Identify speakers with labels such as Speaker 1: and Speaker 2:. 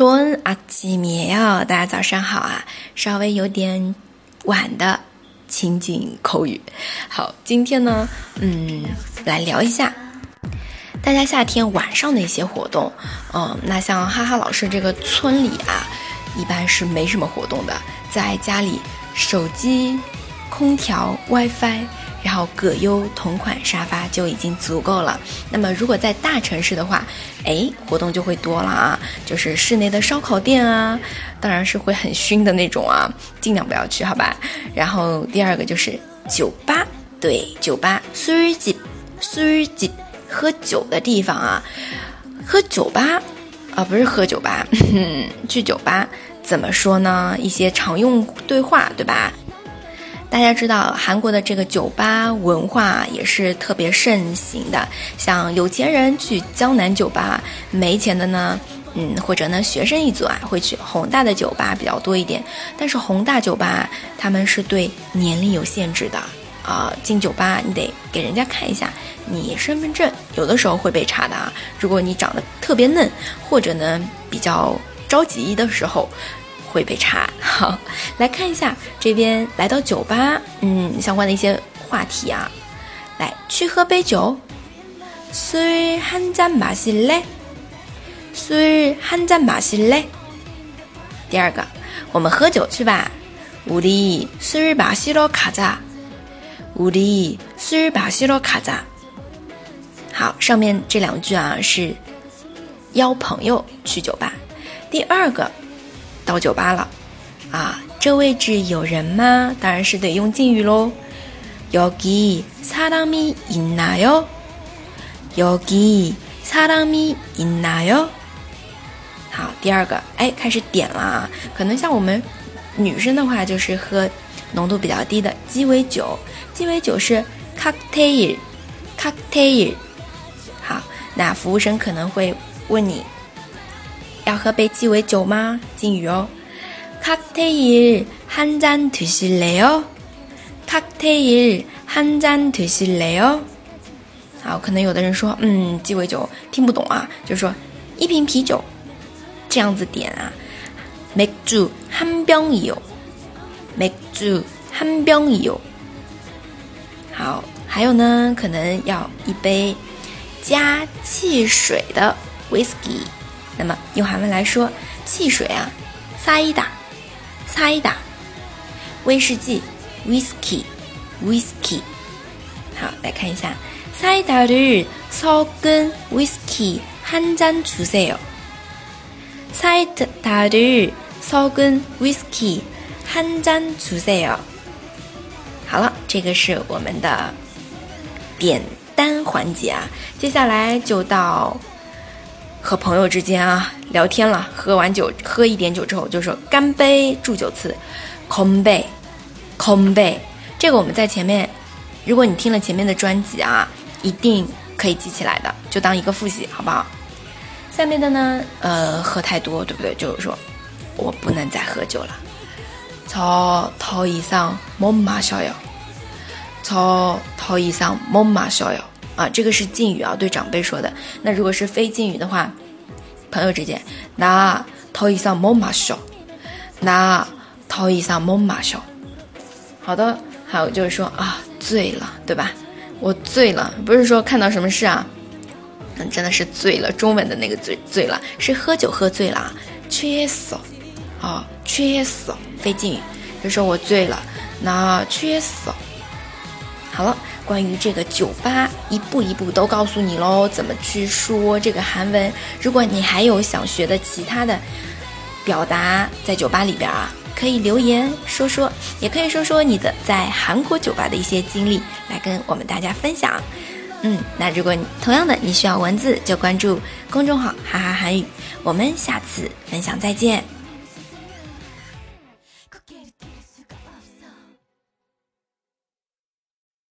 Speaker 1: 蹲啊米美大家早上好啊稍微有点晚的情景口语。好今天呢嗯来聊一下。大家夏天晚上的一些活动嗯那像哈哈老师这个村里啊一般是没什么活动的在家里手机空调、WiFi，然后葛优同款沙发就已经足够了。那么，如果在大城市的话，哎，活动就会多了啊，就是室内的烧烤店啊，当然是会很熏的那种啊，尽量不要去，好吧？然后第二个就是酒吧，对，酒吧，虽近虽近，喝酒的地方啊，喝酒吧，啊，不是喝酒吧，去酒吧，怎么说呢？一些常用对话，对吧？大家知道韩国的这个酒吧文化也是特别盛行的，像有钱人去江南酒吧，没钱的呢，嗯，或者呢学生一族啊会去宏大的酒吧比较多一点。但是宏大酒吧他们是对年龄有限制的啊，进酒吧你得给人家看一下你身份证，有的时候会被查的啊。如果你长得特别嫩，或者呢比较着急的时候。会被查。好，来看一下这边来到酒吧，嗯，相关的一些话题啊。来，去喝杯酒，술한잔마실 래？ 술한잔마실 래？ 第二个，我们喝酒去吧。우리술마시러가 자。 우리술마시러가 자。 好，上面这两句啊是邀朋友去酒吧。第二个。 到酒吧了，啊，这位置有人吗？当然是得用敬语喽。여기사람이있나 요？ 여기사람이있나 요？ 好，第二个，哎，开始点了啊。可能像我们女生的话，就是喝浓度比较低的鸡尾酒。鸡尾酒是 cocktail，cocktail。好，那服务生可能会问你。 要喝杯鸡尾酒吗？敬语哦。칵테일 한 잔 드실래요? 칵테일 한 잔 드실래요? 好，可能有的人说，嗯，鸡尾酒听不懂啊，就是说一瓶啤酒，这样子点啊。맥주한병이 요， 맥주한병이 요。 好，还有呢，可能要一杯加汽水的 whisky。 那么用韩文来说，汽水啊，사이 다， 사이 다， 威士忌，whisky，whisky。好，来看一下，사이다를석은위스키한잔주세 요。 사이다를석은위스키한잔주세 요。 好了，这个是我们的点单环节啊，接下来就到。 和朋友之间啊聊天了，喝完酒喝一点酒之后就说干杯，祝酒词，空杯，空杯。这个我们在前面，如果你听了前面的专辑啊，一定可以记起来的，就当一个复习，好不好？下面的呢，呃，喝太多，对不对？就是说我不能再喝酒了。超头以上莫马逍遥，超头以上莫马逍遥。啊，这个是敬语啊，对长辈说的。那如果是非敬语的话，朋友之间，那头一上莫马笑，那头一上莫马笑。好的，还有就是说啊，醉了，对吧？我醉了，不是说看到什么事啊，嗯，真的是醉了。中文的那个醉醉了，是喝酒喝醉了，缺死，啊，缺死，非敬语，就说我醉了，那缺死。好了。关于这个酒吧，一步一步都告诉你喽，怎么去说这个韩文。如果你还有想学的其他的表达，在酒吧里边啊，可以留言说说，也可以说说你的在韩国酒吧的一些经历，来跟我们大家分享。嗯，那如果你同样的你需要文字，就关注公众号“哈哈韩语”。我们下次分享再见。